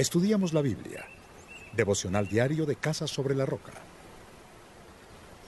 Estudiamos la Biblia. Devocional diario de Casa sobre la Roca.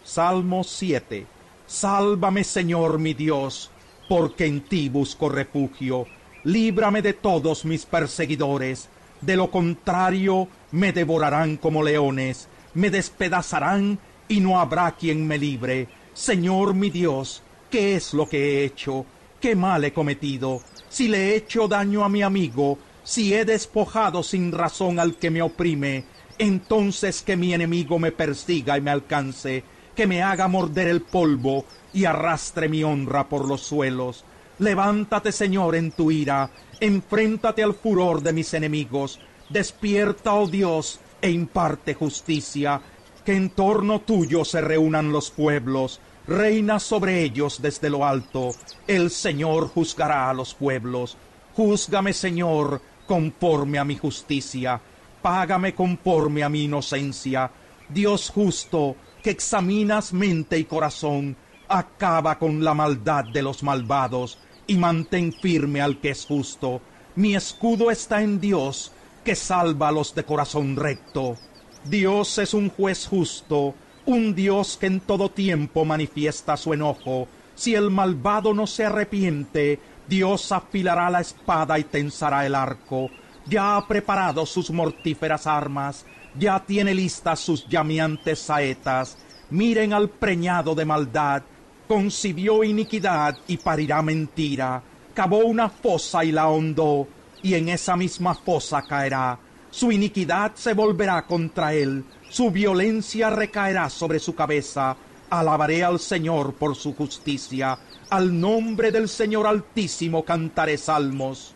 Salmo 7. Sálvame Señor mi Dios, porque en ti busco refugio. Líbrame de todos mis perseguidores. De lo contrario, me devorarán como leones, me despedazarán y no habrá quien me libre. Señor mi Dios, ¿qué es lo que he hecho? ¿Qué mal he cometido? Si le he hecho daño a mi amigo, si he despojado sin razón al que me oprime, entonces que mi enemigo me persiga y me alcance, que me haga morder el polvo y arrastre mi honra por los suelos. Levántate, Señor, en tu ira, enfréntate al furor de mis enemigos, despierta, oh Dios, e imparte justicia, que en torno tuyo se reúnan los pueblos, reina sobre ellos desde lo alto, el Señor juzgará a los pueblos. Júzgame, Señor, conforme a mi justicia, págame conforme a mi inocencia. Dios justo, que examinas mente y corazón, acaba con la maldad de los malvados y mantén firme al que es justo. Mi escudo está en Dios, que salva a los de corazón recto. Dios es un juez justo, un Dios que en todo tiempo manifiesta su enojo. Si el malvado no se arrepiente, Dios afilará la espada y tensará el arco. Ya ha preparado sus mortíferas armas, ya tiene listas sus llameantes saetas. Miren al preñado de maldad, concibió iniquidad y parirá mentira. Cavó una fosa y la hondó, y en esa misma fosa caerá. Su iniquidad se volverá contra él, su violencia recaerá sobre su cabeza. Alabaré al Señor por su justicia, al nombre del Señor Altísimo cantaré salmos.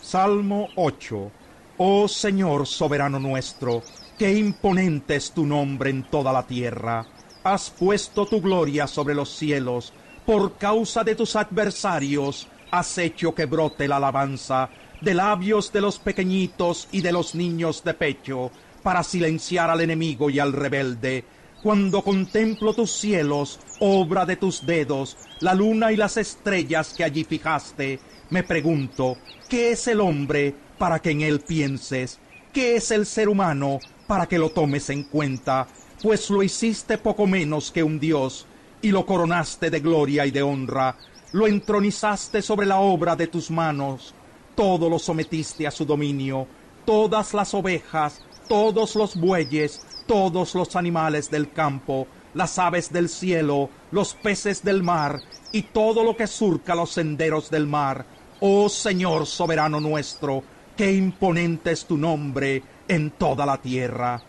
Salmo 8. Oh Señor soberano nuestro, qué imponente es tu nombre en toda la tierra. Has puesto tu gloria sobre los cielos, por causa de tus adversarios has hecho que brote la alabanza de labios de los pequeñitos y de los niños de pecho, para silenciar al enemigo y al rebelde. Cuando contemplo tus cielos, obra de tus dedos, la luna y las estrellas que allí fijaste, me pregunto, ¿qué es el hombre para que en él pienses? ¿Qué es el ser humano para que lo tomes en cuenta? Pues lo hiciste poco menos que un dios, y lo coronaste de gloria y de honra, lo entronizaste sobre la obra de tus manos, todo lo sometiste a su dominio, todas las ovejas, todos los bueyes, todos los animales del campo, las aves del cielo, los peces del mar, y todo lo que surca los senderos del mar. Oh Señor soberano nuestro, qué imponente es tu nombre en toda la tierra.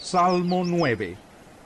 Salmo 9.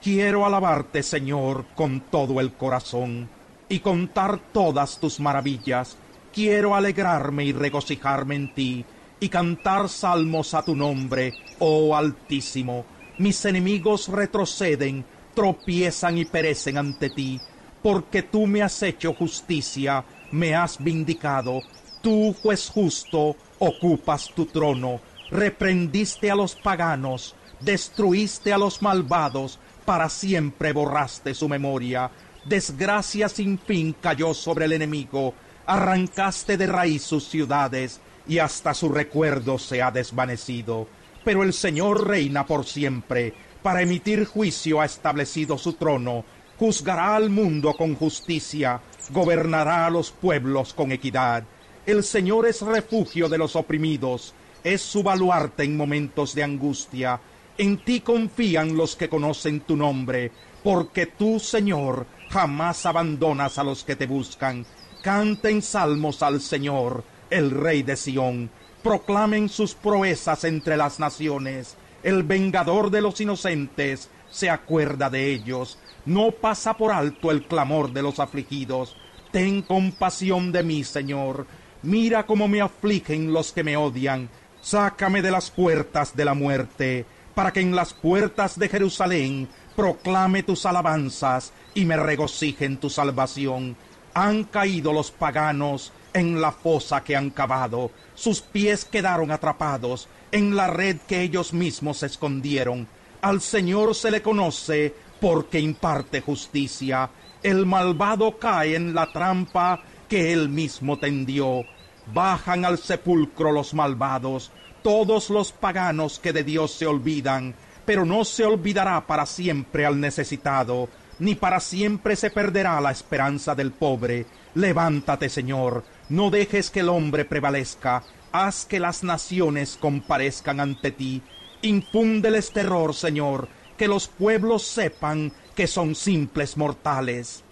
Quiero alabarte, Señor, con todo el corazón, y contar todas tus maravillas quiero alegrarme y regocijarme en ti, y cantar salmos a tu nombre, oh Altísimo. Mis enemigos retroceden, tropiezan y perecen ante ti, porque tú me has hecho justicia, me has vindicado. Tú, juez justo, ocupas tu trono, reprendiste a los paganos, destruiste a los malvados, para siempre borraste su memoria. Desgracia sin fin cayó sobre el enemigo, arrancaste de raíz sus ciudades, y hasta su recuerdo se ha desvanecido. Pero el Señor reina por siempre, para emitir juicio ha establecido su trono, juzgará al mundo con justicia, gobernará a los pueblos con equidad. El Señor es refugio de los oprimidos, es su baluarte en momentos de angustia. En ti confían los que conocen tu nombre, porque tú, Señor, jamás abandonas a los que te buscan. Canten salmos al Señor, el Rey de Sión. Proclamen sus proezas entre las naciones. El vengador de los inocentes se acuerda de ellos. No pasa por alto el clamor de los afligidos. Ten compasión de mí, Señor. Mira cómo me afligen los que me odian. Sácame de las puertas de la muerte, para que en las puertas de Jerusalén proclame tus alabanzas y me regocije en tu salvación han caído los paganos en la fosa que han cavado, sus pies quedaron atrapados en la red que ellos mismos escondieron. Al Señor se le conoce porque imparte justicia. El malvado cae en la trampa que él mismo tendió. Bajan al sepulcro los malvados, todos los paganos que de Dios se olvidan, pero no se olvidará para siempre al necesitado, ni para siempre se perderá la esperanza del pobre. Levántate, Señor, no dejes que el hombre prevalezca, haz que las naciones comparezcan ante ti. Infúndeles terror, Señor, que los pueblos sepan que son simples mortales.